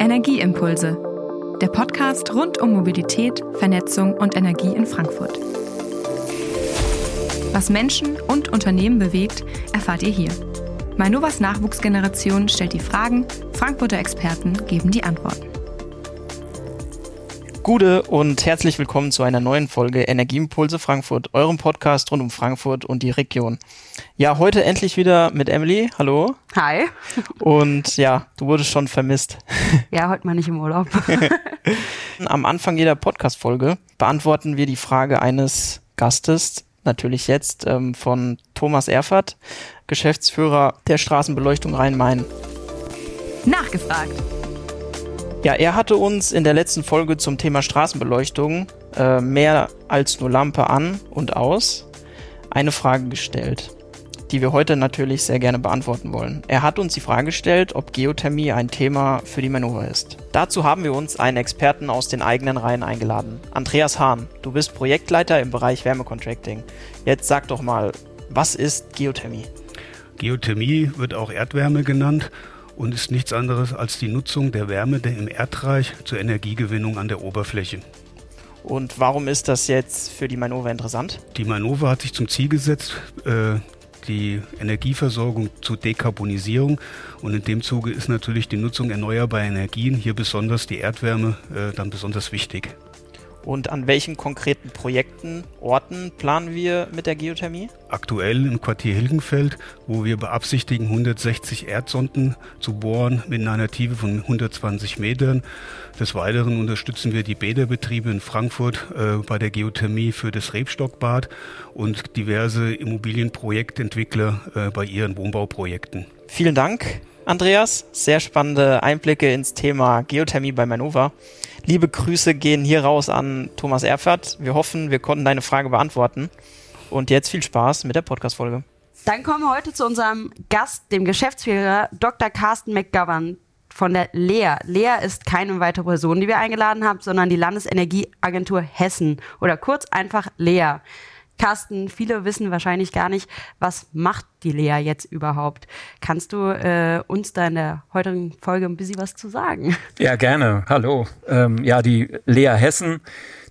Energieimpulse, der Podcast rund um Mobilität, Vernetzung und Energie in Frankfurt. Was Menschen und Unternehmen bewegt, erfahrt ihr hier. Mainovas Nachwuchsgeneration stellt die Fragen, Frankfurter Experten geben die Antworten. Gute und herzlich willkommen zu einer neuen Folge Energieimpulse Frankfurt, eurem Podcast rund um Frankfurt und die Region. Ja, heute endlich wieder mit Emily. Hallo. Hi. Und ja, du wurdest schon vermisst. Ja, heute mal nicht im Urlaub. Am Anfang jeder Podcast-Folge beantworten wir die Frage eines Gastes, natürlich jetzt ähm, von Thomas Erfert, Geschäftsführer der Straßenbeleuchtung Rhein-Main. Nachgefragt. Ja, er hatte uns in der letzten Folge zum Thema Straßenbeleuchtung äh, mehr als nur Lampe an und aus eine Frage gestellt, die wir heute natürlich sehr gerne beantworten wollen. Er hat uns die Frage gestellt, ob Geothermie ein Thema für die Manöver ist. Dazu haben wir uns einen Experten aus den eigenen Reihen eingeladen. Andreas Hahn, du bist Projektleiter im Bereich Wärmecontracting. Jetzt sag doch mal, was ist Geothermie? Geothermie wird auch Erdwärme genannt und ist nichts anderes als die Nutzung der Wärme im Erdreich zur Energiegewinnung an der Oberfläche. Und warum ist das jetzt für die Manova interessant? Die Manova hat sich zum Ziel gesetzt, äh, die Energieversorgung zu dekarbonisieren. Und in dem Zuge ist natürlich die Nutzung erneuerbarer Energien, hier besonders die Erdwärme, äh, dann besonders wichtig. Und an welchen konkreten Projekten, Orten planen wir mit der Geothermie? Aktuell im Quartier Hilgenfeld, wo wir beabsichtigen, 160 Erdsonden zu bohren mit einer Tiefe von 120 Metern. Des Weiteren unterstützen wir die Bäderbetriebe in Frankfurt äh, bei der Geothermie für das Rebstockbad und diverse Immobilienprojektentwickler äh, bei ihren Wohnbauprojekten. Vielen Dank, Andreas. Sehr spannende Einblicke ins Thema Geothermie bei Manova. Liebe Grüße gehen hier raus an Thomas Erfert. Wir hoffen, wir konnten deine Frage beantworten. Und jetzt viel Spaß mit der Podcast-Folge. Dann kommen wir heute zu unserem Gast, dem Geschäftsführer Dr. Carsten McGovern von der LEA. LEA ist keine weitere Person, die wir eingeladen haben, sondern die Landesenergieagentur Hessen oder kurz einfach LEA. Carsten, viele wissen wahrscheinlich gar nicht, was macht die Lea jetzt überhaupt? Kannst du äh, uns da in der heutigen Folge ein bisschen was zu sagen? Ja, gerne. Hallo. Ähm, ja, die Lea Hessen,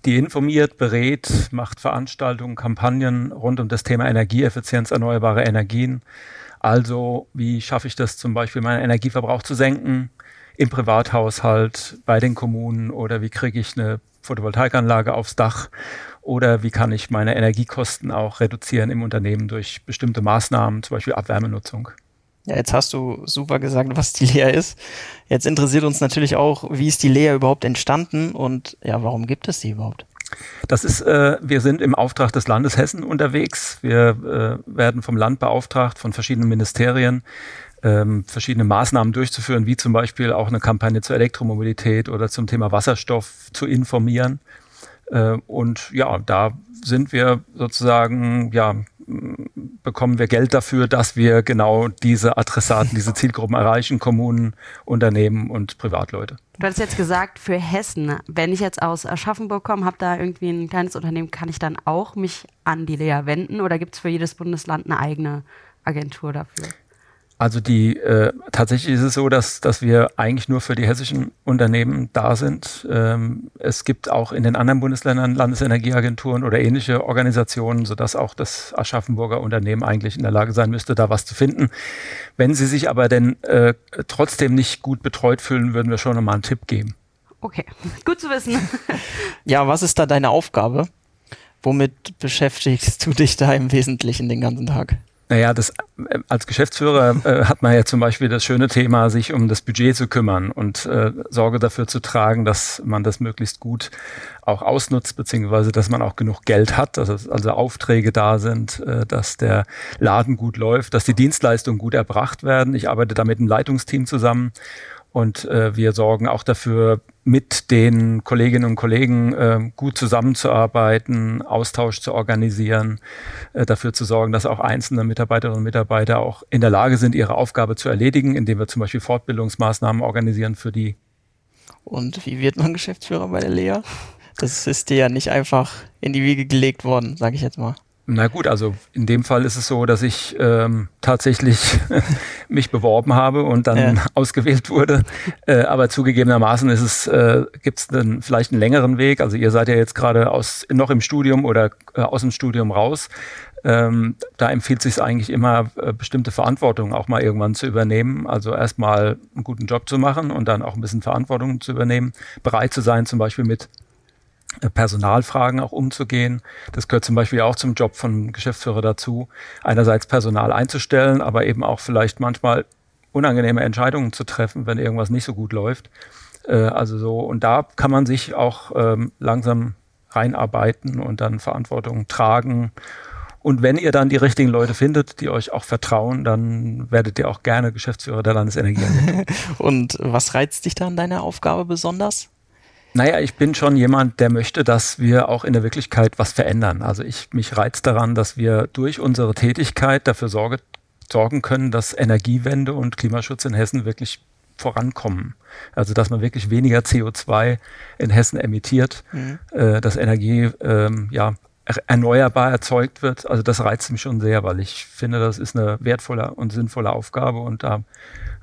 die informiert, berät, macht Veranstaltungen, Kampagnen rund um das Thema Energieeffizienz, erneuerbare Energien. Also, wie schaffe ich das zum Beispiel, meinen Energieverbrauch zu senken? Im Privathaushalt, bei den Kommunen oder wie kriege ich eine Photovoltaikanlage aufs Dach oder wie kann ich meine Energiekosten auch reduzieren im Unternehmen durch bestimmte Maßnahmen, zum Beispiel Abwärmenutzung. Ja, jetzt hast du super gesagt, was die Lea ist. Jetzt interessiert uns natürlich auch, wie ist die Lea überhaupt entstanden und ja, warum gibt es sie überhaupt? Das ist, äh, wir sind im Auftrag des Landes Hessen unterwegs. Wir äh, werden vom Land beauftragt, von verschiedenen Ministerien, ähm, verschiedene Maßnahmen durchzuführen, wie zum Beispiel auch eine Kampagne zur Elektromobilität oder zum Thema Wasserstoff zu informieren. Äh, und ja, da sind wir sozusagen, ja, bekommen wir Geld dafür, dass wir genau diese Adressaten, diese Zielgruppen erreichen, Kommunen, Unternehmen und Privatleute. Du hast jetzt gesagt, für Hessen, wenn ich jetzt aus Aschaffenburg komme, habe da irgendwie ein kleines Unternehmen, kann ich dann auch mich an die Lea wenden oder gibt es für jedes Bundesland eine eigene Agentur dafür? Also die äh, tatsächlich ist es so, dass dass wir eigentlich nur für die hessischen Unternehmen da sind. Ähm, es gibt auch in den anderen Bundesländern Landesenergieagenturen oder ähnliche Organisationen, sodass auch das Aschaffenburger Unternehmen eigentlich in der Lage sein müsste, da was zu finden. Wenn sie sich aber denn äh, trotzdem nicht gut betreut fühlen, würden wir schon nochmal einen Tipp geben. Okay, gut zu wissen. ja, was ist da deine Aufgabe? Womit beschäftigst du dich da im Wesentlichen den ganzen Tag? Naja, das, äh, als Geschäftsführer äh, hat man ja zum Beispiel das schöne Thema, sich um das Budget zu kümmern und äh, Sorge dafür zu tragen, dass man das möglichst gut auch ausnutzt, beziehungsweise dass man auch genug Geld hat, dass also Aufträge da sind, äh, dass der Laden gut läuft, dass die Dienstleistungen gut erbracht werden. Ich arbeite da mit einem Leitungsteam zusammen und äh, wir sorgen auch dafür, mit den Kolleginnen und Kollegen äh, gut zusammenzuarbeiten, Austausch zu organisieren, äh, dafür zu sorgen, dass auch einzelne Mitarbeiterinnen und Mitarbeiter auch in der Lage sind, ihre Aufgabe zu erledigen, indem wir zum Beispiel Fortbildungsmaßnahmen organisieren für die. Und wie wird man Geschäftsführer bei der Lea? Das ist dir ja nicht einfach in die Wiege gelegt worden, sage ich jetzt mal. Na gut, also in dem Fall ist es so, dass ich ähm, tatsächlich mich beworben habe und dann ja. ausgewählt wurde. Äh, aber zugegebenermaßen ist es, äh, gibt es vielleicht einen längeren Weg. Also ihr seid ja jetzt gerade aus noch im Studium oder äh, aus dem Studium raus. Ähm, da empfiehlt sich eigentlich immer, äh, bestimmte Verantwortung auch mal irgendwann zu übernehmen. Also erstmal einen guten Job zu machen und dann auch ein bisschen Verantwortung zu übernehmen. Bereit zu sein, zum Beispiel mit Personalfragen auch umzugehen. Das gehört zum Beispiel auch zum Job von Geschäftsführer dazu, einerseits Personal einzustellen, aber eben auch vielleicht manchmal unangenehme Entscheidungen zu treffen, wenn irgendwas nicht so gut läuft. Äh, also so, und da kann man sich auch ähm, langsam reinarbeiten und dann Verantwortung tragen. Und wenn ihr dann die richtigen Leute findet, die euch auch vertrauen, dann werdet ihr auch gerne Geschäftsführer der Landesenergie. und was reizt dich da an deiner Aufgabe besonders? Naja, ich bin schon jemand, der möchte, dass wir auch in der Wirklichkeit was verändern. Also ich mich reizt daran, dass wir durch unsere Tätigkeit dafür Sorge, sorgen können, dass Energiewende und Klimaschutz in Hessen wirklich vorankommen. Also dass man wirklich weniger CO2 in Hessen emittiert, mhm. äh, dass Energie ähm, ja erneuerbar erzeugt wird. Also das reizt mich schon sehr, weil ich finde, das ist eine wertvolle und sinnvolle Aufgabe und da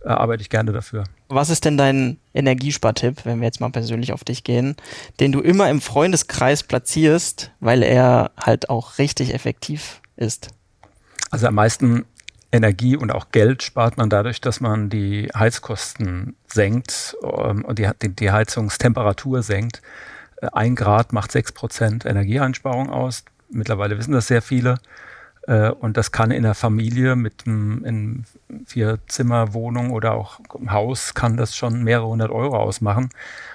äh, arbeite ich gerne dafür. Was ist denn dein Energiespartipp, wenn wir jetzt mal persönlich auf dich gehen, den du immer im Freundeskreis platzierst, weil er halt auch richtig effektiv ist? Also am meisten Energie und auch Geld spart man dadurch, dass man die Heizkosten senkt ähm, und die, die, die Heizungstemperatur senkt. Äh, ein Grad macht sechs Prozent Energieeinsparung aus. Mittlerweile wissen das sehr viele. Äh, und das kann in der Familie mit einem Vier-Zimmer-Wohnung oder auch Haus kann das schon mehrere hundert Euro ausmachen.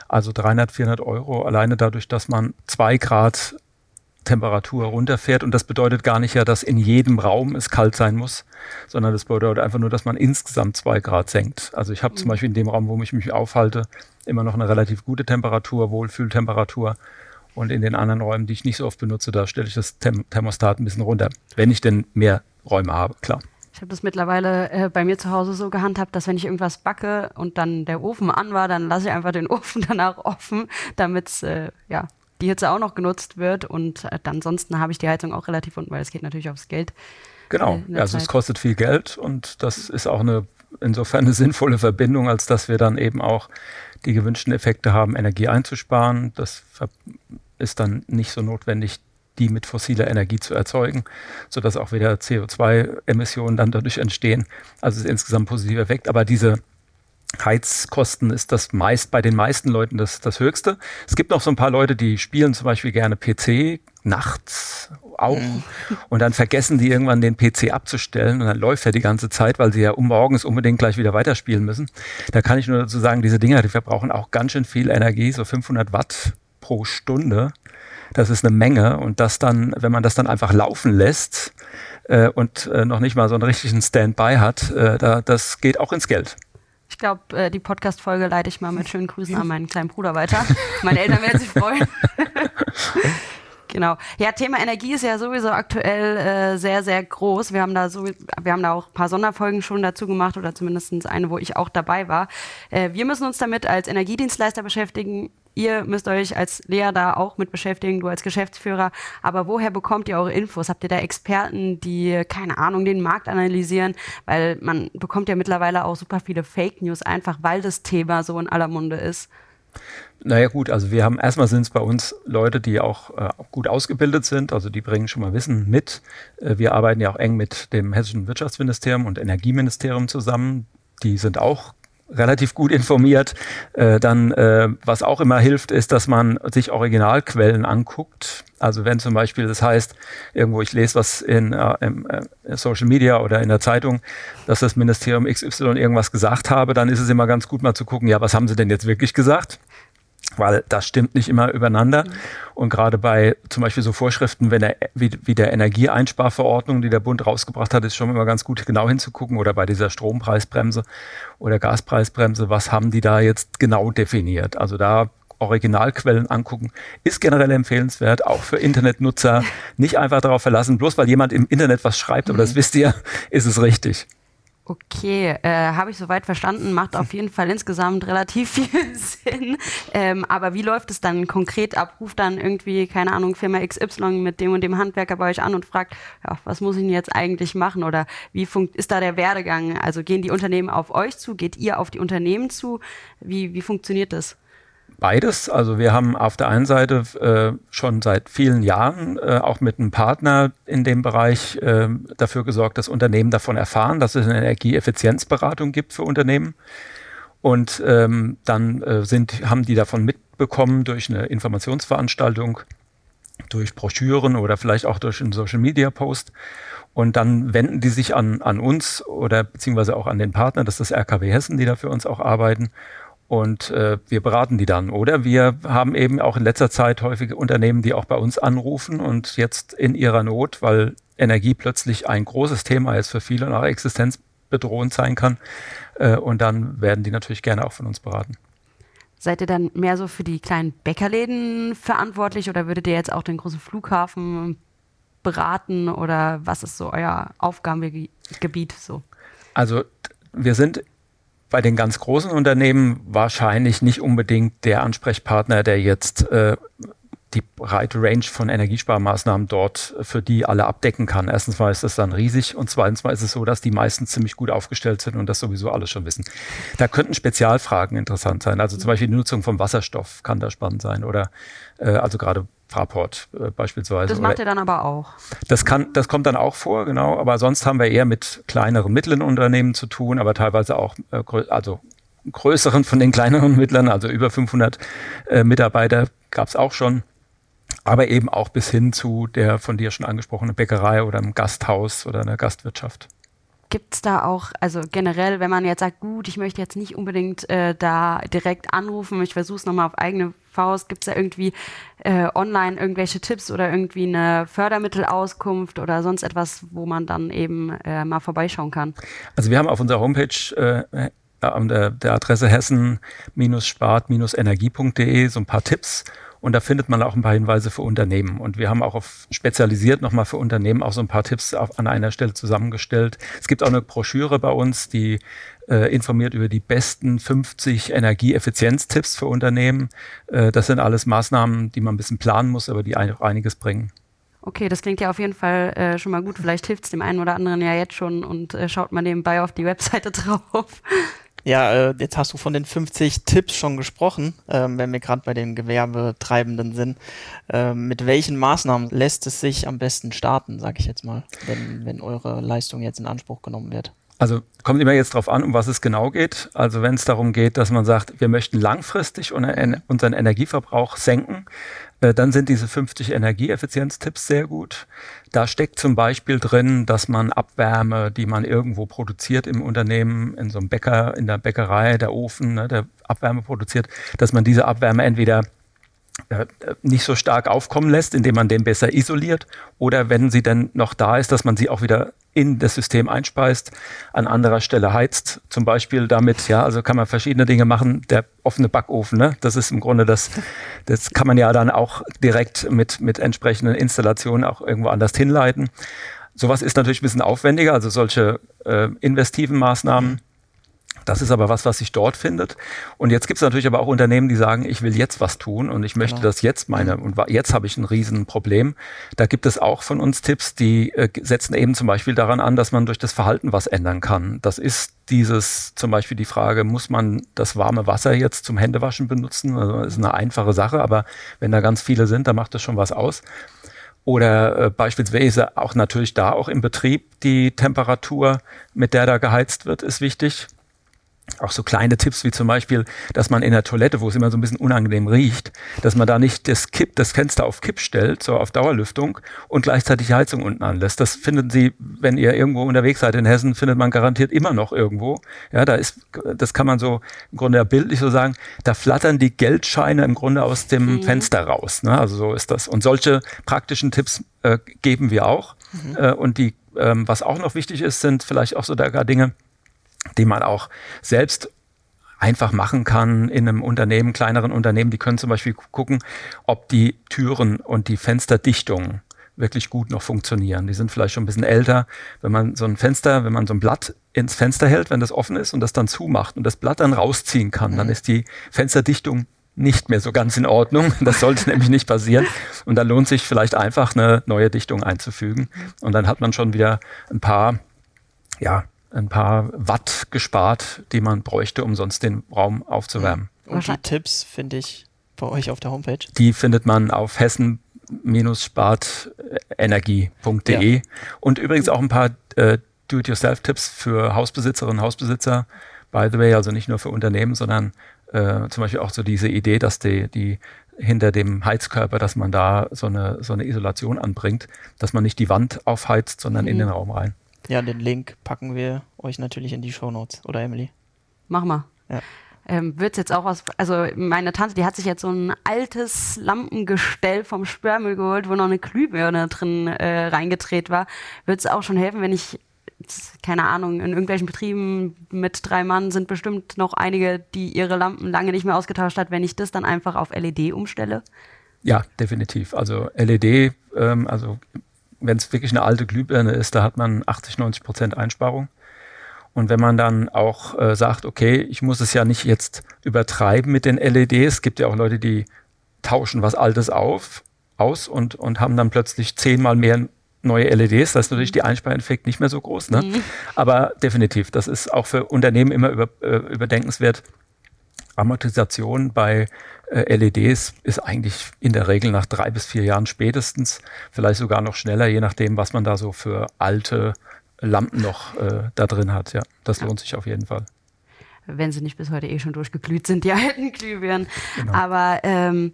Also 300, 400 Euro alleine dadurch, dass man zwei Grad Temperatur runterfährt. Und das bedeutet gar nicht ja, dass in jedem Raum es kalt sein muss, sondern das bedeutet einfach nur, dass man insgesamt zwei Grad senkt. Also ich habe mhm. zum Beispiel in dem Raum, wo ich mich aufhalte, immer noch eine relativ gute Temperatur, Wohlfühltemperatur. Und in den anderen Räumen, die ich nicht so oft benutze, da stelle ich das Thermostat ein bisschen runter. Wenn ich denn mehr Räume habe, klar. Ich habe das mittlerweile äh, bei mir zu Hause so gehandhabt, dass wenn ich irgendwas backe und dann der Ofen an war, dann lasse ich einfach den Ofen danach offen, damit äh, ja, die Hitze auch noch genutzt wird. Und äh, ansonsten habe ich die Heizung auch relativ unten, weil es geht natürlich aufs Geld. Genau, äh, also Zeit. es kostet viel Geld und das ist auch eine insofern eine sinnvolle Verbindung, als dass wir dann eben auch die gewünschten Effekte haben, Energie einzusparen. Das ist dann nicht so notwendig, die mit fossiler Energie zu erzeugen, sodass auch wieder CO2-Emissionen dann dadurch entstehen. Also es ist insgesamt ein positiver Effekt. Aber diese Heizkosten ist das meist bei den meisten Leuten das, das höchste. Es gibt noch so ein paar Leute, die spielen zum Beispiel gerne PC nachts auch mhm. und dann vergessen die irgendwann den PC abzustellen und dann läuft er die ganze Zeit, weil sie ja um morgens unbedingt gleich wieder weiterspielen müssen. Da kann ich nur dazu sagen, diese Dinger, die verbrauchen auch ganz schön viel Energie, so 500 Watt pro Stunde. Das ist eine Menge und das dann, wenn man das dann einfach laufen lässt äh, und äh, noch nicht mal so einen richtigen Standby hat, äh, da, das geht auch ins Geld. Ich glaube, äh, die Podcast-Folge leite ich mal mit schönen Grüßen an meinen kleinen Bruder weiter. Meine Eltern werden sich freuen. Genau. Ja, Thema Energie ist ja sowieso aktuell äh, sehr, sehr groß. Wir haben da so, wir haben da auch ein paar Sonderfolgen schon dazu gemacht oder zumindest eine, wo ich auch dabei war. Äh, wir müssen uns damit als Energiedienstleister beschäftigen. Ihr müsst euch als Lea da auch mit beschäftigen, du als Geschäftsführer. Aber woher bekommt ihr eure Infos? Habt ihr da Experten, die, keine Ahnung, den Markt analysieren? Weil man bekommt ja mittlerweile auch super viele Fake News, einfach weil das Thema so in aller Munde ist. Naja gut, also wir haben erstmal sind es bei uns Leute, die auch, äh, gut ausgebildet sind, also die bringen schon mal Wissen mit. Äh, wir arbeiten ja auch eng mit dem Hessischen Wirtschaftsministerium und Energieministerium zusammen. Die sind auch relativ gut informiert. Äh, dann, äh, was auch immer hilft, ist, dass man sich Originalquellen anguckt. Also wenn zum Beispiel das heißt, irgendwo ich lese was in, äh, im, äh, Social Media oder in der Zeitung, dass das Ministerium XY irgendwas gesagt habe, dann ist es immer ganz gut mal zu gucken, ja, was haben sie denn jetzt wirklich gesagt? Weil das stimmt nicht immer übereinander. Und gerade bei zum Beispiel so Vorschriften wenn der, wie, wie der Energieeinsparverordnung, die der Bund rausgebracht hat, ist schon immer ganz gut genau hinzugucken. Oder bei dieser Strompreisbremse oder Gaspreisbremse, was haben die da jetzt genau definiert? Also da Originalquellen angucken, ist generell empfehlenswert, auch für Internetnutzer. Nicht einfach darauf verlassen, bloß weil jemand im Internet was schreibt, aber das mhm. wisst ihr, ist es richtig. Okay, äh, habe ich soweit verstanden, macht auf jeden Fall insgesamt relativ viel Sinn. Ähm, aber wie läuft es dann konkret ab? Ruft dann irgendwie, keine Ahnung, Firma XY mit dem und dem Handwerker bei euch an und fragt, ja, was muss ich denn jetzt eigentlich machen? Oder wie ist da der Werdegang? Also gehen die Unternehmen auf euch zu? Geht ihr auf die Unternehmen zu? Wie, wie funktioniert das? Beides. Also wir haben auf der einen Seite äh, schon seit vielen Jahren äh, auch mit einem Partner in dem Bereich äh, dafür gesorgt, dass Unternehmen davon erfahren, dass es eine Energieeffizienzberatung gibt für Unternehmen. Und ähm, dann äh, sind, haben die davon mitbekommen durch eine Informationsveranstaltung, durch Broschüren oder vielleicht auch durch einen Social Media Post. Und dann wenden die sich an, an uns oder beziehungsweise auch an den Partner, das ist das RKW Hessen, die da für uns auch arbeiten und äh, wir beraten die dann. Oder wir haben eben auch in letzter Zeit häufige Unternehmen, die auch bei uns anrufen und jetzt in ihrer Not, weil Energie plötzlich ein großes Thema ist für viele und auch existenzbedrohend sein kann. Äh, und dann werden die natürlich gerne auch von uns beraten. Seid ihr dann mehr so für die kleinen Bäckerläden verantwortlich oder würdet ihr jetzt auch den großen Flughafen beraten oder was ist so euer Aufgabengebiet so? Also wir sind bei den ganz großen Unternehmen wahrscheinlich nicht unbedingt der Ansprechpartner, der jetzt äh, die breite Range von Energiesparmaßnahmen dort für die alle abdecken kann. Erstens mal ist das dann riesig und zweitens mal ist es so, dass die meisten ziemlich gut aufgestellt sind und das sowieso alles schon wissen. Da könnten Spezialfragen interessant sein. Also zum Beispiel die Nutzung von Wasserstoff kann da spannend sein oder äh, also gerade Fraport äh, beispielsweise. Das macht ihr dann aber auch. Das kann, das kommt dann auch vor, genau. Aber sonst haben wir eher mit kleineren, mittleren Unternehmen zu tun, aber teilweise auch, äh, also größeren von den kleineren Mittlern, also über 500 äh, Mitarbeiter gab es auch schon. Aber eben auch bis hin zu der von dir schon angesprochenen Bäckerei oder einem Gasthaus oder einer Gastwirtschaft. Gibt es da auch, also generell, wenn man jetzt sagt, gut, ich möchte jetzt nicht unbedingt äh, da direkt anrufen, ich versuche es nochmal auf eigene Faust, gibt es da irgendwie äh, online irgendwelche Tipps oder irgendwie eine Fördermittelauskunft oder sonst etwas, wo man dann eben äh, mal vorbeischauen kann? Also wir haben auf unserer Homepage äh, an der, der Adresse hessen-spart-energie.de so ein paar Tipps und da findet man auch ein paar Hinweise für Unternehmen. Und wir haben auch auf spezialisiert nochmal für Unternehmen auch so ein paar Tipps auf, an einer Stelle zusammengestellt. Es gibt auch eine Broschüre bei uns, die äh, informiert über die besten 50 Energieeffizienztipps für Unternehmen. Äh, das sind alles Maßnahmen, die man ein bisschen planen muss, aber die auch einiges bringen. Okay, das klingt ja auf jeden Fall äh, schon mal gut. Vielleicht hilft es dem einen oder anderen ja jetzt schon und äh, schaut mal nebenbei auf die Webseite drauf. Ja, äh, jetzt hast du von den 50 Tipps schon gesprochen, ähm, wenn wir gerade bei den Gewerbetreibenden sind. Ähm, mit welchen Maßnahmen lässt es sich am besten starten, sage ich jetzt mal, wenn, wenn eure Leistung jetzt in Anspruch genommen wird? Also kommt immer jetzt darauf an, um was es genau geht. Also wenn es darum geht, dass man sagt, wir möchten langfristig unseren Energieverbrauch senken, dann sind diese 50 Energieeffizienztipps sehr gut. Da steckt zum Beispiel drin, dass man Abwärme, die man irgendwo produziert im Unternehmen, in so einem Bäcker, in der Bäckerei, der Ofen, ne, der Abwärme produziert, dass man diese Abwärme entweder äh, nicht so stark aufkommen lässt, indem man den besser isoliert oder wenn sie dann noch da ist, dass man sie auch wieder in das System einspeist, an anderer Stelle heizt, zum Beispiel damit, ja, also kann man verschiedene Dinge machen. Der offene Backofen, ne, das ist im Grunde das, das kann man ja dann auch direkt mit, mit entsprechenden Installationen auch irgendwo anders hinleiten. Sowas ist natürlich ein bisschen aufwendiger, also solche äh, investiven Maßnahmen das ist aber was, was sich dort findet. Und jetzt gibt es natürlich aber auch Unternehmen, die sagen, ich will jetzt was tun und ich möchte genau. das jetzt meine, und jetzt habe ich ein Riesenproblem. Da gibt es auch von uns Tipps, die äh, setzen eben zum Beispiel daran an, dass man durch das Verhalten was ändern kann. Das ist dieses, zum Beispiel die Frage, muss man das warme Wasser jetzt zum Händewaschen benutzen? Also das ist eine einfache Sache, aber wenn da ganz viele sind, dann macht das schon was aus. Oder äh, beispielsweise auch natürlich da auch im Betrieb die Temperatur, mit der da geheizt wird, ist wichtig auch so kleine Tipps wie zum Beispiel, dass man in der Toilette, wo es immer so ein bisschen unangenehm riecht, dass man da nicht das Kipp, das Fenster auf Kipp stellt, so auf Dauerlüftung und gleichzeitig die Heizung unten anlässt. Das finden Sie, wenn ihr irgendwo unterwegs seid in Hessen, findet man garantiert immer noch irgendwo. Ja, da ist, das kann man so im Grunde ja bildlich so sagen, da flattern die Geldscheine im Grunde aus dem mhm. Fenster raus. Ne? Also so ist das. Und solche praktischen Tipps äh, geben wir auch. Mhm. Äh, und die, ähm, was auch noch wichtig ist, sind vielleicht auch so da gar Dinge, die man auch selbst einfach machen kann in einem Unternehmen, kleineren Unternehmen. Die können zum Beispiel gucken, ob die Türen und die Fensterdichtung wirklich gut noch funktionieren. Die sind vielleicht schon ein bisschen älter. Wenn man so ein Fenster, wenn man so ein Blatt ins Fenster hält, wenn das offen ist und das dann zumacht und das Blatt dann rausziehen kann, mhm. dann ist die Fensterdichtung nicht mehr so ganz in Ordnung. Das sollte nämlich nicht passieren. Und dann lohnt sich vielleicht einfach eine neue Dichtung einzufügen. Und dann hat man schon wieder ein paar, ja, ein paar Watt gespart, die man bräuchte, um sonst den Raum aufzuwärmen. Und die Tipps finde ich bei euch auf der Homepage? Die findet man auf hessen-spartenergie.de. Ja. Und übrigens auch ein paar äh, Do-it-yourself-Tipps für Hausbesitzerinnen und Hausbesitzer. By the way, also nicht nur für Unternehmen, sondern äh, zum Beispiel auch so diese Idee, dass die, die hinter dem Heizkörper, dass man da so eine, so eine Isolation anbringt, dass man nicht die Wand aufheizt, sondern mhm. in den Raum rein. Ja, den Link packen wir euch natürlich in die Show Notes, oder Emily? Mach mal. Ja. Ähm, wird jetzt auch was, also meine Tante, die hat sich jetzt so ein altes Lampengestell vom Sperrmüll geholt, wo noch eine Glühbirne drin äh, reingedreht war. Wird es auch schon helfen, wenn ich keine Ahnung, in irgendwelchen Betrieben mit drei Mann sind bestimmt noch einige, die ihre Lampen lange nicht mehr ausgetauscht hat, wenn ich das dann einfach auf LED umstelle? Ja, definitiv. Also LED, ähm, also wenn es wirklich eine alte Glühbirne ist, da hat man 80, 90 Prozent Einsparung. Und wenn man dann auch äh, sagt, okay, ich muss es ja nicht jetzt übertreiben mit den LEDs, es gibt ja auch Leute, die tauschen was Altes auf, aus und, und haben dann plötzlich zehnmal mehr neue LEDs, da ist natürlich die Einspareffekt nicht mehr so groß. Ne? Mhm. Aber definitiv, das ist auch für Unternehmen immer über, äh, überdenkenswert. Amortisation bei äh, LEDs ist eigentlich in der Regel nach drei bis vier Jahren spätestens, vielleicht sogar noch schneller, je nachdem, was man da so für alte Lampen noch äh, da drin hat. Ja, das lohnt sich auf jeden Fall. Wenn sie nicht bis heute eh schon durchgeglüht sind, die alten Glühbirnen. Genau. Aber ähm,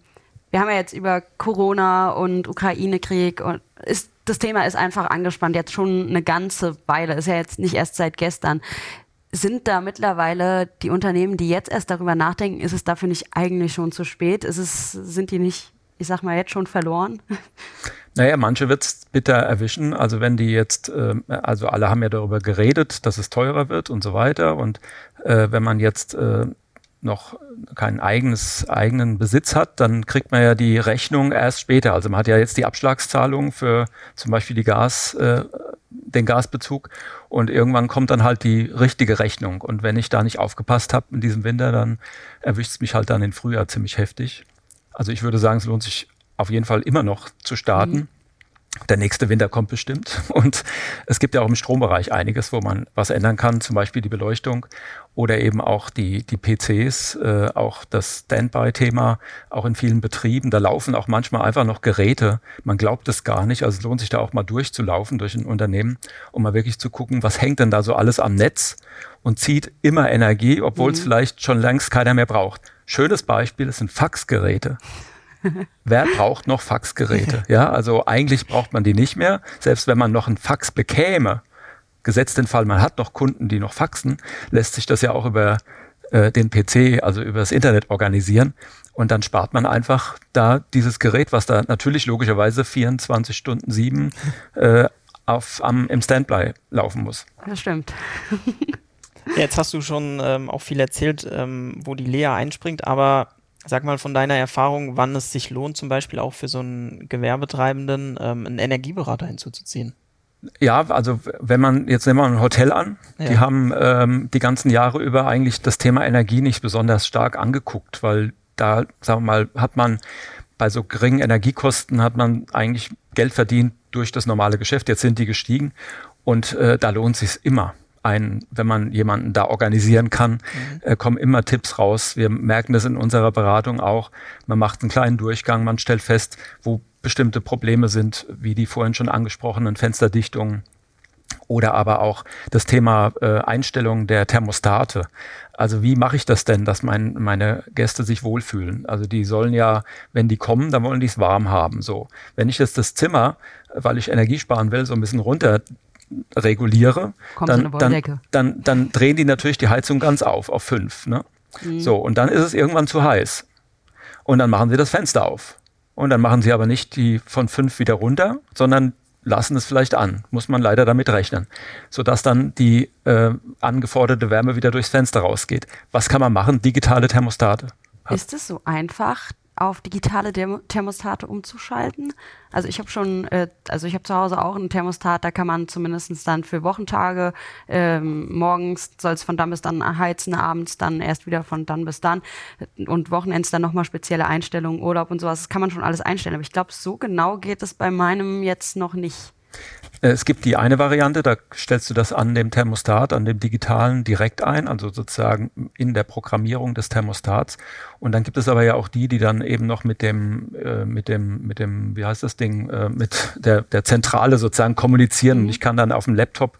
wir haben ja jetzt über Corona und Ukraine-Krieg und ist das Thema ist einfach angespannt, jetzt schon eine ganze Weile, ist ja jetzt nicht erst seit gestern. Sind da mittlerweile die Unternehmen, die jetzt erst darüber nachdenken, ist es dafür nicht eigentlich schon zu spät? Ist es, sind die nicht, ich sag mal, jetzt schon verloren? Naja, manche wird es bitter erwischen. Also wenn die jetzt, äh, also alle haben ja darüber geredet, dass es teurer wird und so weiter. Und äh, wenn man jetzt äh, noch keinen eigenes, eigenen Besitz hat, dann kriegt man ja die Rechnung erst später. Also man hat ja jetzt die Abschlagszahlung für zum Beispiel die Gas, äh, den Gasbezug und irgendwann kommt dann halt die richtige Rechnung. Und wenn ich da nicht aufgepasst habe in diesem Winter, dann erwischt es mich halt dann im Frühjahr ziemlich heftig. Also ich würde sagen, es lohnt sich auf jeden Fall immer noch zu starten. Mhm der nächste Winter kommt bestimmt. Und es gibt ja auch im Strombereich einiges, wo man was ändern kann, zum Beispiel die Beleuchtung oder eben auch die, die PCs, äh, auch das Standby-Thema, auch in vielen Betrieben. Da laufen auch manchmal einfach noch Geräte. Man glaubt es gar nicht. Also es lohnt sich da auch mal durchzulaufen durch ein Unternehmen, um mal wirklich zu gucken, was hängt denn da so alles am Netz und zieht immer Energie, obwohl es mhm. vielleicht schon längst keiner mehr braucht. Schönes Beispiel, es sind Faxgeräte. Wer braucht noch Faxgeräte? Ja, also eigentlich braucht man die nicht mehr. Selbst wenn man noch einen Fax bekäme, gesetzt den Fall, man hat noch Kunden, die noch faxen, lässt sich das ja auch über äh, den PC, also über das Internet organisieren. Und dann spart man einfach da dieses Gerät, was da natürlich logischerweise 24 Stunden sieben äh, auf, am, im Standby laufen muss. Das stimmt. Jetzt hast du schon ähm, auch viel erzählt, ähm, wo die Lea einspringt, aber Sag mal von deiner Erfahrung, wann es sich lohnt, zum Beispiel auch für so einen Gewerbetreibenden ähm, einen Energieberater hinzuzuziehen. Ja, also wenn man, jetzt nehmen wir ein Hotel an, ja. die haben ähm, die ganzen Jahre über eigentlich das Thema Energie nicht besonders stark angeguckt, weil da, sagen wir mal, hat man bei so geringen Energiekosten hat man eigentlich Geld verdient durch das normale Geschäft. Jetzt sind die gestiegen und äh, da lohnt sich immer ein, wenn man jemanden da organisieren kann, mhm. äh, kommen immer Tipps raus. Wir merken das in unserer Beratung auch. Man macht einen kleinen Durchgang, man stellt fest, wo bestimmte Probleme sind, wie die vorhin schon angesprochenen Fensterdichtungen oder aber auch das Thema äh, Einstellung der Thermostate. Also wie mache ich das denn, dass mein, meine Gäste sich wohlfühlen? Also die sollen ja, wenn die kommen, dann wollen die es warm haben. So, wenn ich jetzt das Zimmer, weil ich Energie sparen will, so ein bisschen runter reguliere, dann, dann, dann, dann, drehen die natürlich die Heizung ganz auf, auf fünf. Ne? Mhm. So, und dann ist es irgendwann zu heiß. Und dann machen sie das Fenster auf. Und dann machen sie aber nicht die von fünf wieder runter, sondern lassen es vielleicht an. Muss man leider damit rechnen. Sodass dann die äh, angeforderte Wärme wieder durchs Fenster rausgeht. Was kann man machen? Digitale Thermostate. Ist es so einfach, auf digitale Thermostate umzuschalten. Also ich habe schon, äh, also ich habe zu Hause auch einen Thermostat, da kann man zumindest dann für Wochentage, ähm, morgens soll es von dann bis dann heizen, abends dann erst wieder von dann bis dann und Wochenends dann nochmal spezielle Einstellungen, Urlaub und sowas. Das kann man schon alles einstellen. Aber ich glaube, so genau geht es bei meinem jetzt noch nicht. Äh, es gibt die eine Variante, da stellst du das an dem Thermostat, an dem digitalen direkt ein, also sozusagen in der Programmierung des Thermostats. Und dann gibt es aber ja auch die, die dann eben noch mit dem, äh, mit dem, mit dem, wie heißt das Ding, äh, mit der, der Zentrale sozusagen kommunizieren. Und mhm. ich kann dann auf dem Laptop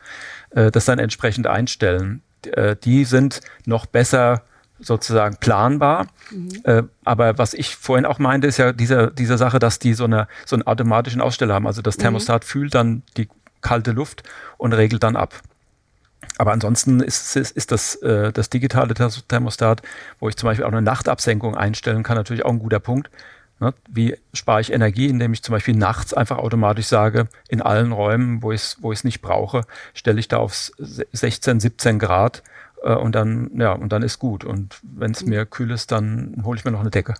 äh, das dann entsprechend einstellen. Äh, die sind noch besser sozusagen planbar. Mhm. Äh, aber was ich vorhin auch meinte, ist ja diese, diese Sache, dass die so, eine, so einen automatischen Aussteller haben. Also das mhm. Thermostat mhm. fühlt dann die kalte Luft und regelt dann ab. Aber ansonsten ist, ist, ist das, äh, das digitale Thermostat, wo ich zum Beispiel auch eine Nachtabsenkung einstellen kann, natürlich auch ein guter Punkt. Ne? Wie spare ich Energie, indem ich zum Beispiel nachts einfach automatisch sage, in allen Räumen, wo ich es wo nicht brauche, stelle ich da auf 16, 17 Grad äh, und dann, ja, und dann ist gut. Und wenn es mir kühl ist, dann hole ich mir noch eine Decke.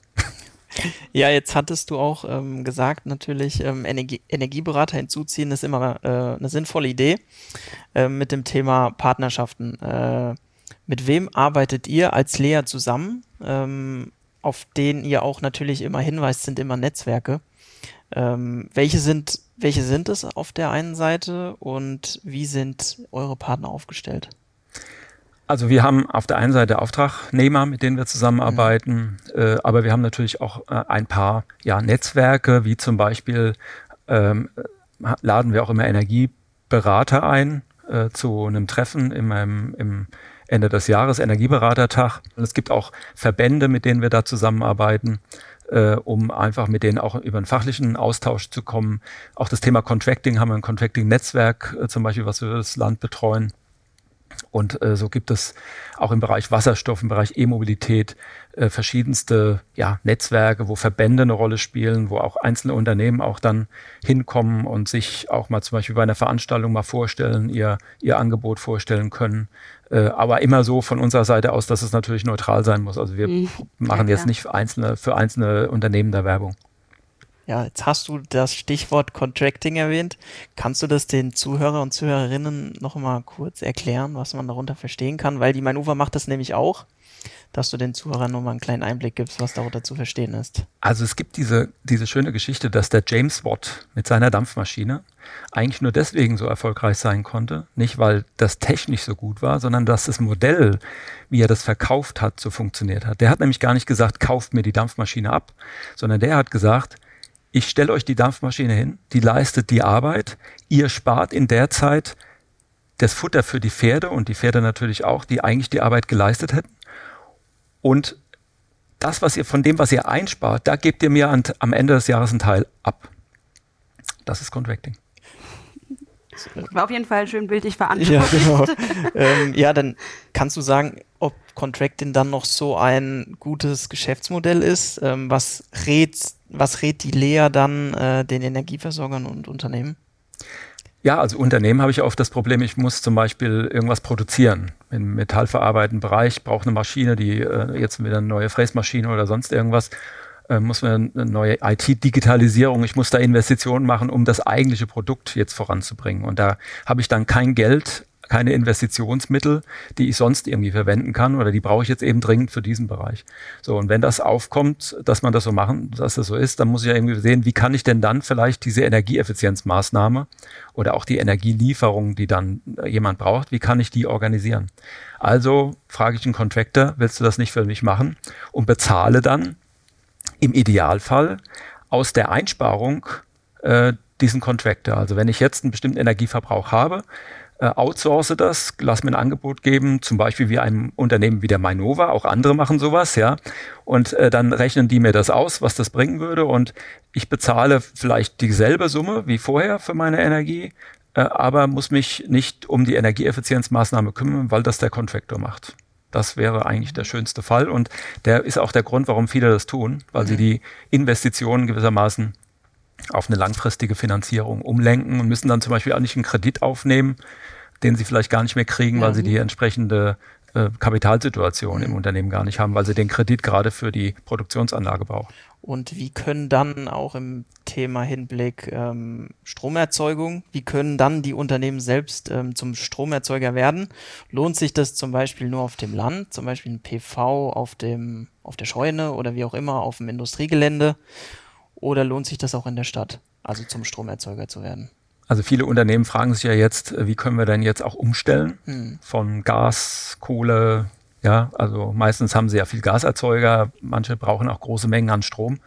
Ja, jetzt hattest du auch ähm, gesagt, natürlich ähm, Energie Energieberater hinzuziehen ist immer äh, eine sinnvolle Idee äh, mit dem Thema Partnerschaften. Äh, mit wem arbeitet ihr als Lea zusammen? Ähm, auf denen ihr auch natürlich immer hinweist, sind immer Netzwerke. Ähm, welche sind welche sind es auf der einen Seite und wie sind eure Partner aufgestellt? Also wir haben auf der einen Seite Auftragnehmer, mit denen wir zusammenarbeiten, mhm. äh, aber wir haben natürlich auch äh, ein paar ja, Netzwerke, wie zum Beispiel ähm, laden wir auch immer Energieberater ein äh, zu einem Treffen im, im, im Ende des Jahres, Energieberatertag. Und es gibt auch Verbände, mit denen wir da zusammenarbeiten. Äh, um einfach mit denen auch über einen fachlichen Austausch zu kommen. Auch das Thema Contracting haben wir ein Contracting-Netzwerk äh, zum Beispiel, was wir das Land betreuen. Und äh, so gibt es auch im Bereich Wasserstoff, im Bereich E-Mobilität äh, verschiedenste ja, Netzwerke, wo Verbände eine Rolle spielen, wo auch einzelne Unternehmen auch dann hinkommen und sich auch mal zum Beispiel bei einer Veranstaltung mal vorstellen, ihr, ihr Angebot vorstellen können. Äh, aber immer so von unserer Seite aus, dass es natürlich neutral sein muss. Also wir mhm. machen ja, jetzt nicht für einzelne, für einzelne Unternehmen der Werbung. Ja, jetzt hast du das Stichwort Contracting erwähnt. Kannst du das den Zuhörer und Zuhörerinnen noch mal kurz erklären, was man darunter verstehen kann? Weil die Manuva macht das nämlich auch, dass du den Zuhörern noch mal einen kleinen Einblick gibst, was darunter zu verstehen ist. Also es gibt diese, diese schöne Geschichte, dass der James Watt mit seiner Dampfmaschine eigentlich nur deswegen so erfolgreich sein konnte, nicht weil das technisch so gut war, sondern dass das Modell, wie er das verkauft hat, so funktioniert hat. Der hat nämlich gar nicht gesagt, kauft mir die Dampfmaschine ab, sondern der hat gesagt, ich stelle euch die Dampfmaschine hin, die leistet die Arbeit, ihr spart in der Zeit das Futter für die Pferde und die Pferde natürlich auch, die eigentlich die Arbeit geleistet hätten. Und das, was ihr von dem, was ihr einspart, da gebt ihr mir an, am Ende des Jahres einen Teil ab. Das ist Contracting. War auf jeden Fall schön bildlich verantwortet. Ja, genau. ähm, ja, dann kannst du sagen, ob Contracting dann noch so ein gutes Geschäftsmodell ist. Ähm, was rät, was rät die Lea dann äh, den Energieversorgern und Unternehmen? Ja, also Unternehmen habe ich oft das Problem, ich muss zum Beispiel irgendwas produzieren. Im metallverarbeitenden Bereich brauche eine Maschine, die äh, jetzt wieder eine neue Fräsmaschine oder sonst irgendwas äh, muss man eine neue IT-Digitalisierung, ich muss da Investitionen machen, um das eigentliche Produkt jetzt voranzubringen. Und da habe ich dann kein Geld, keine Investitionsmittel, die ich sonst irgendwie verwenden kann oder die brauche ich jetzt eben dringend für diesen Bereich. So, und wenn das aufkommt, dass man das so machen, dass das so ist, dann muss ich ja irgendwie sehen, wie kann ich denn dann vielleicht diese Energieeffizienzmaßnahme oder auch die Energielieferung, die dann jemand braucht, wie kann ich die organisieren? Also frage ich einen Contractor, willst du das nicht für mich machen? Und bezahle dann im Idealfall aus der Einsparung äh, diesen Contractor. Also wenn ich jetzt einen bestimmten Energieverbrauch habe, äh, outsource das, lass mir ein Angebot geben, zum Beispiel wie einem Unternehmen wie der Mainova, auch andere machen sowas, ja, und äh, dann rechnen die mir das aus, was das bringen würde und ich bezahle vielleicht dieselbe Summe wie vorher für meine Energie, äh, aber muss mich nicht um die Energieeffizienzmaßnahme kümmern, weil das der Contractor macht. Das wäre eigentlich der schönste Fall. Und der ist auch der Grund, warum viele das tun, weil mhm. sie die Investitionen gewissermaßen auf eine langfristige Finanzierung umlenken und müssen dann zum Beispiel auch nicht einen Kredit aufnehmen, den sie vielleicht gar nicht mehr kriegen, weil sie die entsprechende äh, Kapitalsituation im Unternehmen gar nicht haben, weil sie den Kredit gerade für die Produktionsanlage brauchen. Und wie können dann auch im Thema Hinblick ähm, Stromerzeugung, wie können dann die Unternehmen selbst ähm, zum Stromerzeuger werden? Lohnt sich das zum Beispiel nur auf dem Land, zum Beispiel ein PV auf dem, auf der Scheune oder wie auch immer auf dem Industriegelände? Oder lohnt sich das auch in der Stadt, also zum Stromerzeuger zu werden? Also viele Unternehmen fragen sich ja jetzt, wie können wir denn jetzt auch umstellen hm. von Gas, Kohle, ja, also meistens haben sie ja viel Gaserzeuger, manche brauchen auch große Mengen an Strom.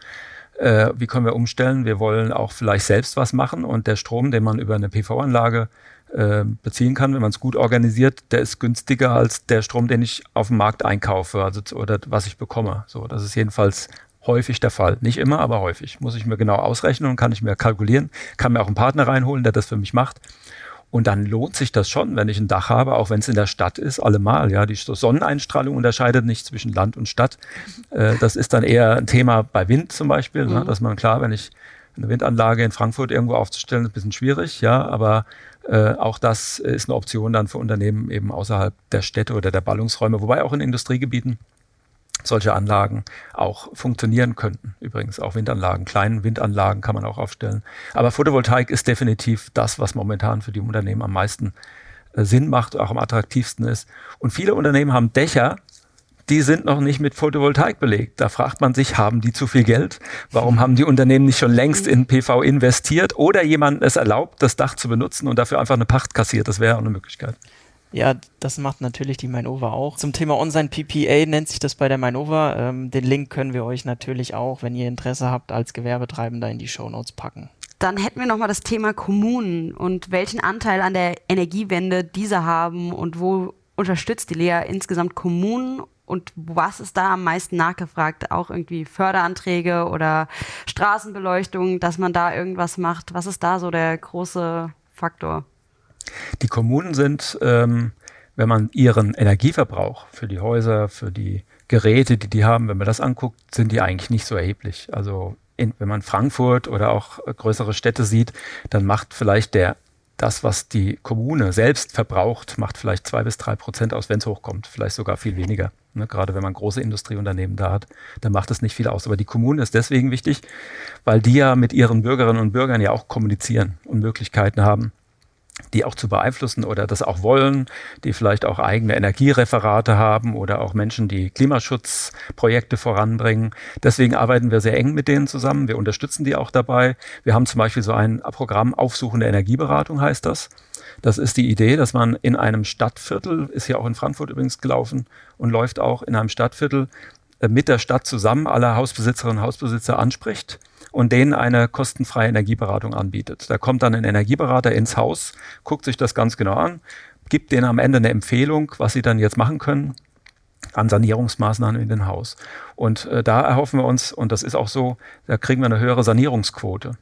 Äh, wie können wir umstellen? Wir wollen auch vielleicht selbst was machen und der Strom, den man über eine PV-Anlage äh, beziehen kann, wenn man es gut organisiert, der ist günstiger als der Strom, den ich auf dem Markt einkaufe, also oder was ich bekomme. So, das ist jedenfalls häufig der Fall. Nicht immer, aber häufig. Muss ich mir genau ausrechnen und kann ich mir kalkulieren, kann mir auch einen Partner reinholen, der das für mich macht. Und dann lohnt sich das schon, wenn ich ein Dach habe, auch wenn es in der Stadt ist, allemal. Ja, die Sonneneinstrahlung unterscheidet nicht zwischen Land und Stadt. Äh, das ist dann eher ein Thema bei Wind zum Beispiel, ne? mhm. ne, dass man klar, wenn ich eine Windanlage in Frankfurt irgendwo aufzustellen, ist ein bisschen schwierig, ja, aber äh, auch das ist eine Option dann für Unternehmen eben außerhalb der Städte oder der Ballungsräume, wobei auch in Industriegebieten solche Anlagen auch funktionieren könnten. Übrigens auch Windanlagen, kleinen Windanlagen kann man auch aufstellen. Aber Photovoltaik ist definitiv das, was momentan für die Unternehmen am meisten äh, Sinn macht, auch am attraktivsten ist. Und viele Unternehmen haben Dächer, die sind noch nicht mit Photovoltaik belegt. Da fragt man sich, haben die zu viel Geld? Warum haben die Unternehmen nicht schon längst in PV investiert oder jemanden es erlaubt, das Dach zu benutzen und dafür einfach eine Pacht kassiert? Das wäre auch eine Möglichkeit. Ja, das macht natürlich die Mainova auch. Zum Thema Online PPA nennt sich das bei der Mainova. Ähm, den Link können wir euch natürlich auch, wenn ihr Interesse habt, als Gewerbetreibender in die Show Notes packen. Dann hätten wir nochmal das Thema Kommunen und welchen Anteil an der Energiewende diese haben und wo unterstützt die Lea insgesamt Kommunen und was ist da am meisten nachgefragt? Auch irgendwie Förderanträge oder Straßenbeleuchtung, dass man da irgendwas macht. Was ist da so der große Faktor? Die Kommunen sind, ähm, wenn man ihren Energieverbrauch für die Häuser, für die Geräte, die die haben, wenn man das anguckt, sind die eigentlich nicht so erheblich. Also in, wenn man Frankfurt oder auch größere Städte sieht, dann macht vielleicht der das, was die Kommune selbst verbraucht, macht vielleicht zwei bis drei Prozent aus, wenn es hochkommt, vielleicht sogar viel weniger. Ne, gerade wenn man große Industrieunternehmen da hat, dann macht es nicht viel aus. Aber die Kommune ist deswegen wichtig, weil die ja mit ihren Bürgerinnen und Bürgern ja auch kommunizieren und Möglichkeiten haben, die auch zu beeinflussen oder das auch wollen, die vielleicht auch eigene Energiereferate haben oder auch Menschen, die Klimaschutzprojekte voranbringen. Deswegen arbeiten wir sehr eng mit denen zusammen. Wir unterstützen die auch dabei. Wir haben zum Beispiel so ein Programm Aufsuchende Energieberatung heißt das. Das ist die Idee, dass man in einem Stadtviertel, ist ja auch in Frankfurt übrigens gelaufen und läuft auch in einem Stadtviertel äh, mit der Stadt zusammen alle Hausbesitzerinnen und Hausbesitzer anspricht und denen eine kostenfreie Energieberatung anbietet. Da kommt dann ein Energieberater ins Haus, guckt sich das ganz genau an, gibt denen am Ende eine Empfehlung, was sie dann jetzt machen können an Sanierungsmaßnahmen in den Haus. Und äh, da erhoffen wir uns, und das ist auch so, da kriegen wir eine höhere Sanierungsquote.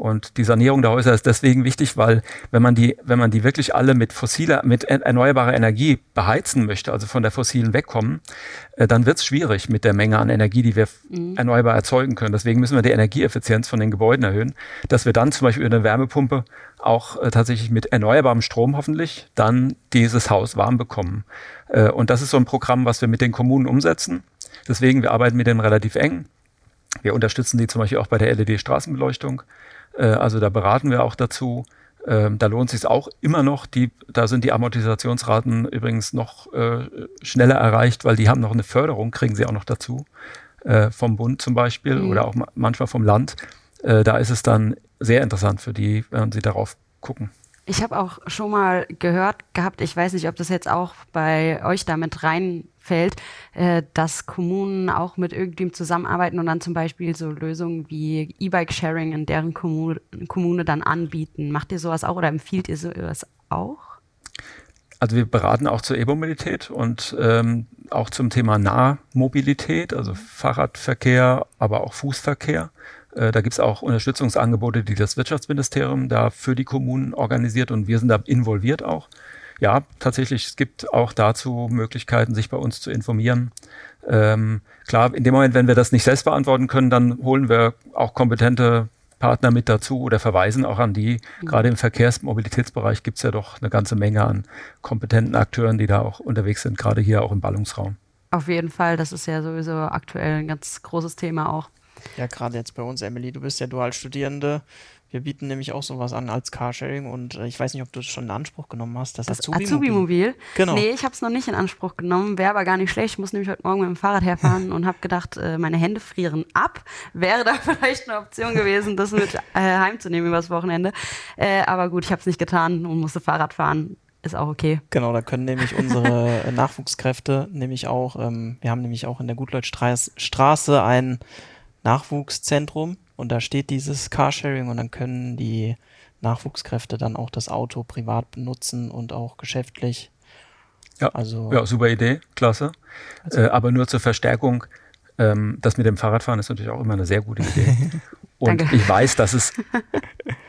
Und die Sanierung der Häuser ist deswegen wichtig, weil wenn man die, wenn man die wirklich alle mit fossiler, mit erneuerbarer Energie beheizen möchte, also von der fossilen wegkommen, äh, dann wird es schwierig mit der Menge an Energie, die wir mhm. erneuerbar erzeugen können. Deswegen müssen wir die Energieeffizienz von den Gebäuden erhöhen, dass wir dann zum Beispiel über eine Wärmepumpe auch äh, tatsächlich mit erneuerbarem Strom hoffentlich dann dieses Haus warm bekommen. Äh, und das ist so ein Programm, was wir mit den Kommunen umsetzen. Deswegen, wir arbeiten mit denen relativ eng. Wir unterstützen die zum Beispiel auch bei der LED-Straßenbeleuchtung. Äh, also da beraten wir auch dazu. Ähm, da lohnt sich auch immer noch. Die, da sind die Amortisationsraten übrigens noch äh, schneller erreicht, weil die haben noch eine Förderung, kriegen sie auch noch dazu äh, vom Bund zum Beispiel mhm. oder auch ma manchmal vom Land. Da ist es dann sehr interessant für die, wenn sie darauf gucken. Ich habe auch schon mal gehört gehabt, ich weiß nicht, ob das jetzt auch bei euch damit reinfällt, äh, dass Kommunen auch mit irgendwem zusammenarbeiten und dann zum Beispiel so Lösungen wie E-Bike-Sharing in deren Kommune, Kommune dann anbieten. Macht ihr sowas auch oder empfiehlt ihr sowas auch? Also wir beraten auch zur E-Mobilität und ähm, auch zum Thema Nahmobilität, also Fahrradverkehr, aber auch Fußverkehr. Äh, da gibt es auch Unterstützungsangebote, die das Wirtschaftsministerium da für die Kommunen organisiert und wir sind da involviert auch. Ja, tatsächlich, es gibt auch dazu Möglichkeiten, sich bei uns zu informieren. Ähm, klar, in dem Moment, wenn wir das nicht selbst beantworten können, dann holen wir auch kompetente Partner mit dazu oder verweisen auch an die. Mhm. Gerade im Verkehrsmobilitätsbereich gibt es ja doch eine ganze Menge an kompetenten Akteuren, die da auch unterwegs sind, gerade hier auch im Ballungsraum. Auf jeden Fall, das ist ja sowieso aktuell ein ganz großes Thema auch. Ja, gerade jetzt bei uns, Emily, du bist ja Dualstudierende. Wir bieten nämlich auch sowas an als Carsharing und äh, ich weiß nicht, ob du es schon in Anspruch genommen hast. Das, das Azubi-Mobil. Azubi genau. Nee, ich habe es noch nicht in Anspruch genommen. Wäre aber gar nicht schlecht. Ich muss nämlich heute Morgen mit dem Fahrrad herfahren und habe gedacht, äh, meine Hände frieren ab. Wäre da vielleicht eine Option gewesen, das mit äh, heimzunehmen übers Wochenende. Aber gut, ich habe es nicht getan und musste Fahrrad fahren. Ist auch okay. Genau, da können nämlich unsere Nachwuchskräfte nämlich auch, ähm, wir haben nämlich auch in der Gutleutstraße ein Nachwuchszentrum und da steht dieses Carsharing und dann können die Nachwuchskräfte dann auch das Auto privat benutzen und auch geschäftlich. Ja, also, ja super Idee, klasse. Also, äh, aber nur zur Verstärkung, ähm, das mit dem Fahrradfahren ist natürlich auch immer eine sehr gute Idee. Und Danke. ich weiß, dass es,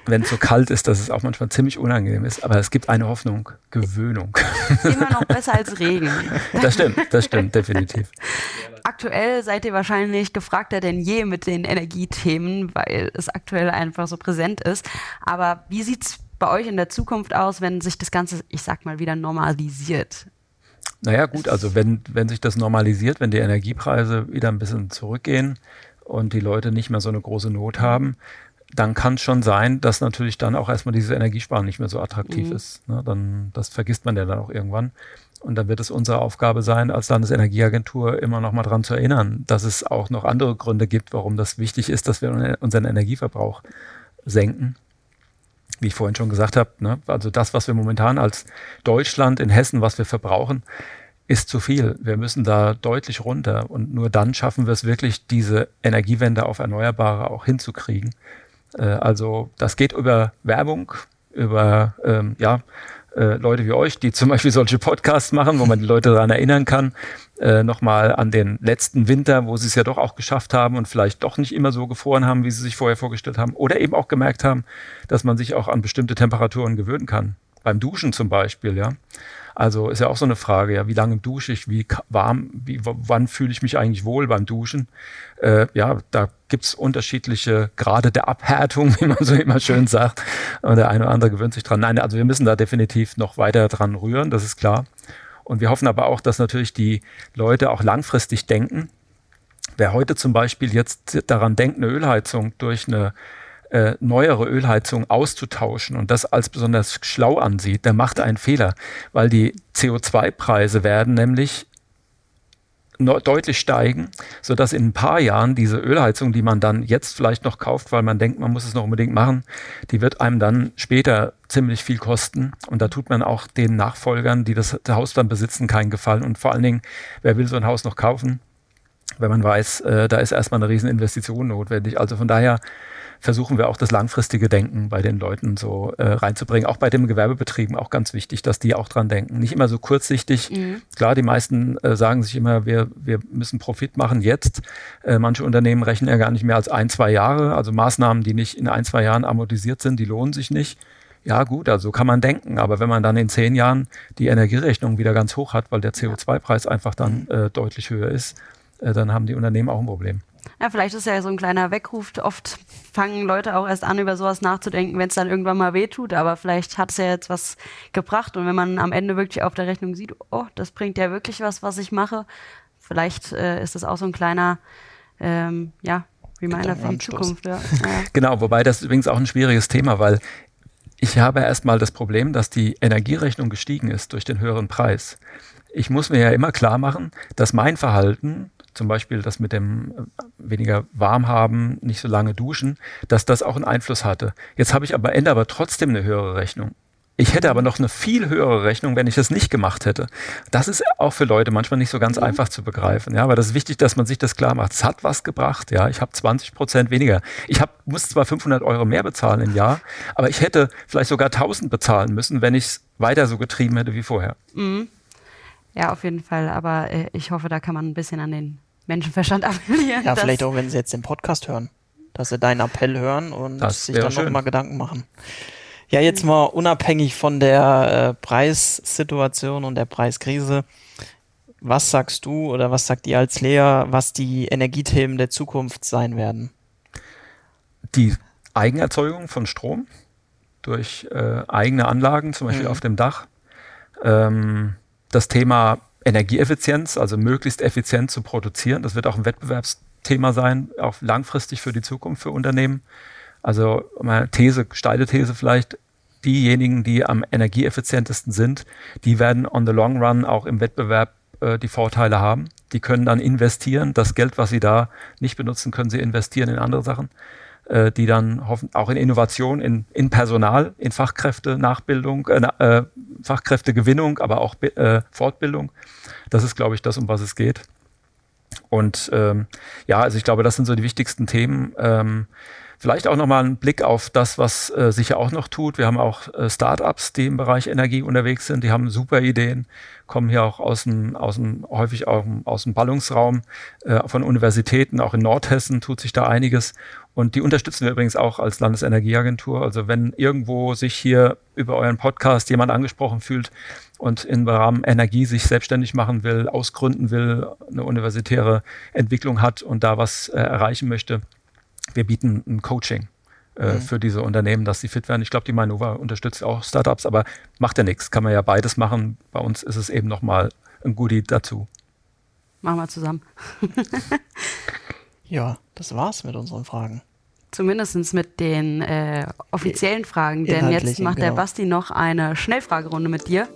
wenn es so kalt ist, dass es auch manchmal ziemlich unangenehm ist. Aber es gibt eine Hoffnung, Gewöhnung. Immer noch besser als Regen. Das stimmt, das stimmt, definitiv. Aktuell seid ihr wahrscheinlich gefragter denn je mit den Energiethemen, weil es aktuell einfach so präsent ist. Aber wie sieht es bei euch in der Zukunft aus, wenn sich das Ganze, ich sag mal, wieder normalisiert? Naja, gut, also wenn, wenn sich das normalisiert, wenn die Energiepreise wieder ein bisschen zurückgehen, und die Leute nicht mehr so eine große Not haben, dann kann es schon sein, dass natürlich dann auch erstmal dieses Energiesparen nicht mehr so attraktiv mhm. ist. Ne? Dann, das vergisst man ja dann auch irgendwann. Und dann wird es unsere Aufgabe sein, als Landesenergieagentur immer noch mal dran zu erinnern, dass es auch noch andere Gründe gibt, warum das wichtig ist, dass wir unseren Energieverbrauch senken. Wie ich vorhin schon gesagt habe, ne? also das, was wir momentan als Deutschland in Hessen, was wir verbrauchen, ist zu viel. Wir müssen da deutlich runter und nur dann schaffen wir es wirklich, diese Energiewende auf Erneuerbare auch hinzukriegen. Äh, also das geht über Werbung, über ähm, ja, äh, Leute wie euch, die zum Beispiel solche Podcasts machen, wo man die Leute daran erinnern kann, äh, nochmal an den letzten Winter, wo sie es ja doch auch geschafft haben und vielleicht doch nicht immer so gefroren haben, wie sie sich vorher vorgestellt haben. Oder eben auch gemerkt haben, dass man sich auch an bestimmte Temperaturen gewöhnen kann. Beim Duschen zum Beispiel, ja. Also ist ja auch so eine Frage, ja, wie lange dusche ich, wie warm, wie, wann fühle ich mich eigentlich wohl beim Duschen? Äh, ja, da gibt's unterschiedliche Grade der Abhärtung, wie man so immer schön sagt. Und der eine oder andere gewöhnt sich dran. Nein, also wir müssen da definitiv noch weiter dran rühren, das ist klar. Und wir hoffen aber auch, dass natürlich die Leute auch langfristig denken. Wer heute zum Beispiel jetzt daran denkt, eine Ölheizung durch eine äh, neuere Ölheizung auszutauschen und das als besonders schlau ansieht, der macht einen Fehler, weil die CO2-Preise werden nämlich deutlich steigen, so dass in ein paar Jahren diese Ölheizung, die man dann jetzt vielleicht noch kauft, weil man denkt, man muss es noch unbedingt machen, die wird einem dann später ziemlich viel kosten. Und da tut man auch den Nachfolgern, die das Haus dann besitzen, keinen Gefallen. Und vor allen Dingen, wer will so ein Haus noch kaufen, wenn man weiß, äh, da ist erstmal eine riesen Investition notwendig. Also von daher versuchen wir auch das langfristige Denken bei den Leuten so äh, reinzubringen. Auch bei den Gewerbebetrieben auch ganz wichtig, dass die auch dran denken. Nicht immer so kurzsichtig. Mhm. Klar, die meisten äh, sagen sich immer, wir, wir müssen Profit machen jetzt. Äh, manche Unternehmen rechnen ja gar nicht mehr als ein, zwei Jahre. Also Maßnahmen, die nicht in ein, zwei Jahren amortisiert sind, die lohnen sich nicht. Ja, gut, also kann man denken, aber wenn man dann in zehn Jahren die Energierechnung wieder ganz hoch hat, weil der CO2-Preis einfach dann mhm. äh, deutlich höher ist, äh, dann haben die Unternehmen auch ein Problem. Ja, vielleicht ist ja so ein kleiner Weckruf. Oft fangen Leute auch erst an, über sowas nachzudenken, wenn es dann irgendwann mal wehtut. Aber vielleicht hat es ja jetzt was gebracht. Und wenn man am Ende wirklich auf der Rechnung sieht, oh, das bringt ja wirklich was, was ich mache, vielleicht äh, ist das auch so ein kleiner, ähm, ja, Reminder für die Zukunft. Ja. Genau, wobei das übrigens auch ein schwieriges Thema, weil ich habe erstmal das Problem, dass die Energierechnung gestiegen ist durch den höheren Preis. Ich muss mir ja immer klar machen, dass mein Verhalten zum Beispiel das mit dem äh, weniger warm haben, nicht so lange duschen, dass das auch einen Einfluss hatte. Jetzt habe ich aber Ende aber trotzdem eine höhere Rechnung. Ich hätte aber noch eine viel höhere Rechnung, wenn ich das nicht gemacht hätte. Das ist auch für Leute manchmal nicht so ganz mhm. einfach zu begreifen. Ja, aber das ist wichtig, dass man sich das klar macht. Es hat was gebracht. Ja, ich habe 20 Prozent weniger. Ich hab, muss zwar 500 Euro mehr bezahlen im Jahr, aber ich hätte vielleicht sogar 1000 bezahlen müssen, wenn ich es weiter so getrieben hätte wie vorher. Mhm. Ja, auf jeden Fall. Aber äh, ich hoffe, da kann man ein bisschen an den Menschenverstand appellieren. Ja, vielleicht auch, wenn sie jetzt den Podcast hören, dass sie deinen Appell hören und das sich dann nochmal Gedanken machen. Ja, jetzt mal unabhängig von der äh, Preissituation und der Preiskrise. Was sagst du oder was sagt ihr als Lehrer, was die Energiethemen der Zukunft sein werden? Die Eigenerzeugung von Strom durch äh, eigene Anlagen, zum Beispiel mhm. auf dem Dach. Ähm, das Thema Energieeffizienz, also möglichst effizient zu produzieren. Das wird auch ein Wettbewerbs Thema sein, auch langfristig für die Zukunft für Unternehmen. Also meine These, steile These vielleicht, diejenigen, die am energieeffizientesten sind, die werden on the long run auch im Wettbewerb äh, die Vorteile haben. Die können dann investieren. Das Geld, was sie da nicht benutzen, können sie investieren in andere Sachen, äh, die dann hoffen, auch in Innovation, in, in Personal, in Fachkräfte, Nachbildung, äh, äh, Fachkräftegewinnung, aber auch äh, Fortbildung. Das ist, glaube ich, das, um was es geht. Und ähm, ja, also ich glaube, das sind so die wichtigsten Themen. Ähm, Vielleicht auch nochmal ein Blick auf das, was äh, sich ja auch noch tut. Wir haben auch äh, Startups, die im Bereich Energie unterwegs sind. Die haben super Ideen, kommen hier auch aus dem, aus dem häufig auch aus dem Ballungsraum äh, von Universitäten. Auch in Nordhessen tut sich da einiges. Und die unterstützen wir übrigens auch als Landesenergieagentur. Also wenn irgendwo sich hier über euren Podcast jemand angesprochen fühlt und im Rahmen Energie sich selbstständig machen will, ausgründen will, eine universitäre Entwicklung hat und da was äh, erreichen möchte, wir bieten ein Coaching äh, mhm. für diese Unternehmen, dass sie fit werden. Ich glaube, die Mainova unterstützt auch Startups, aber macht ja nichts. Kann man ja beides machen. Bei uns ist es eben nochmal ein Goodie dazu. Machen wir zusammen. ja, das war's mit unseren Fragen. Zumindest mit den äh, offiziellen Fragen, denn jetzt macht genau. der Basti noch eine Schnellfragerunde mit dir.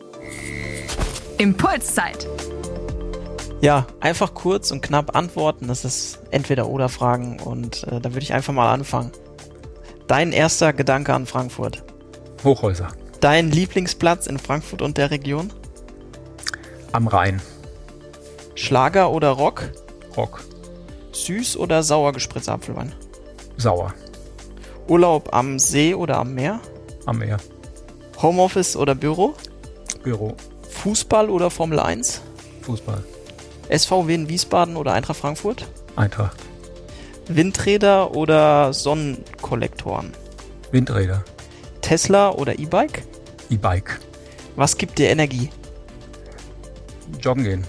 Impulszeit. Ja, einfach kurz und knapp antworten. Das ist entweder oder Fragen und äh, da würde ich einfach mal anfangen. Dein erster Gedanke an Frankfurt? Hochhäuser. Dein Lieblingsplatz in Frankfurt und der Region? Am Rhein. Schlager oder Rock? Rock. Süß oder sauer gespritzter Apfelwein? Sauer. Urlaub am See oder am Meer? Am Meer. Homeoffice oder Büro? Büro. Fußball oder Formel 1? Fußball. SVW in Wiesbaden oder Eintracht Frankfurt? Eintracht. Windräder oder Sonnenkollektoren? Windräder. Tesla oder E-Bike? E-Bike. Was gibt dir Energie? Joggen gehen.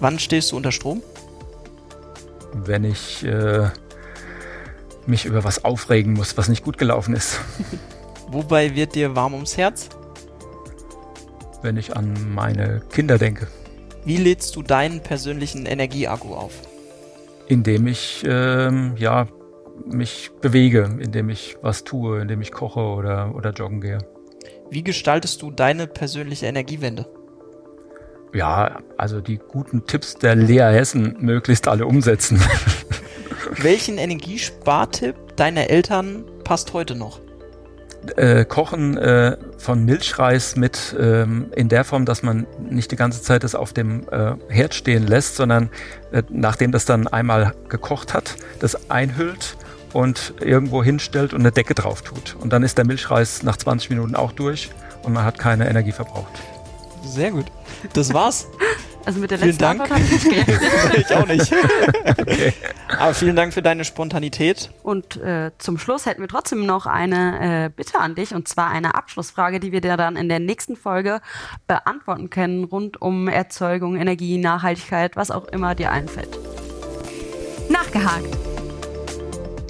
Wann stehst du unter Strom? Wenn ich äh, mich über was aufregen muss, was nicht gut gelaufen ist. Wobei wird dir warm ums Herz? Wenn ich an meine Kinder denke. Wie lädst du deinen persönlichen Energieakku auf? Indem ich ähm, ja mich bewege, indem ich was tue, indem ich koche oder, oder joggen gehe. Wie gestaltest du deine persönliche Energiewende? Ja, also die guten Tipps der Lea Hessen möglichst alle umsetzen. Welchen Energiespartipp deiner Eltern passt heute noch? Äh, Kochen äh, von Milchreis mit ähm, in der Form, dass man nicht die ganze Zeit das auf dem äh, Herd stehen lässt, sondern äh, nachdem das dann einmal gekocht hat, das einhüllt und irgendwo hinstellt und eine Decke drauf tut. Und dann ist der Milchreis nach 20 Minuten auch durch und man hat keine Energie verbraucht. Sehr gut. Das war's. Also mit der vielen letzten Dank. Antwort habe ich nicht gerechnet. ich auch nicht. okay. Aber vielen Dank für deine Spontanität. Und äh, zum Schluss hätten wir trotzdem noch eine äh, Bitte an dich, und zwar eine Abschlussfrage, die wir dir dann in der nächsten Folge beantworten können, rund um Erzeugung, Energie, Nachhaltigkeit, was auch immer dir einfällt. Nachgehakt.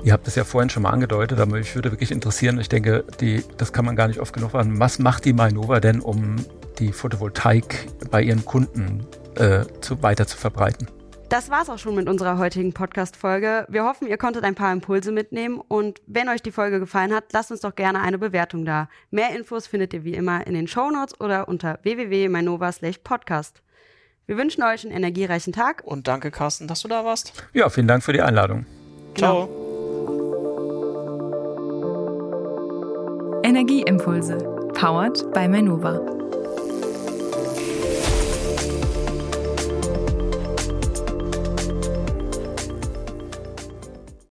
Ihr habt es ja vorhin schon mal angedeutet, aber mich würde wirklich interessieren, ich denke, die, das kann man gar nicht oft genug sagen, was macht die Mainova denn, um die Photovoltaik bei ihren Kunden äh, zu, weiter zu verbreiten? Das war's auch schon mit unserer heutigen Podcast-Folge. Wir hoffen, ihr konntet ein paar Impulse mitnehmen und wenn euch die Folge gefallen hat, lasst uns doch gerne eine Bewertung da. Mehr Infos findet ihr wie immer in den Shownotes oder unter www.mainova/podcast. Wir wünschen euch einen energiereichen Tag. Und danke, Carsten, dass du da warst. Ja, vielen Dank für die Einladung. Ciao. Genau. Energieimpulse. Powered by Manova.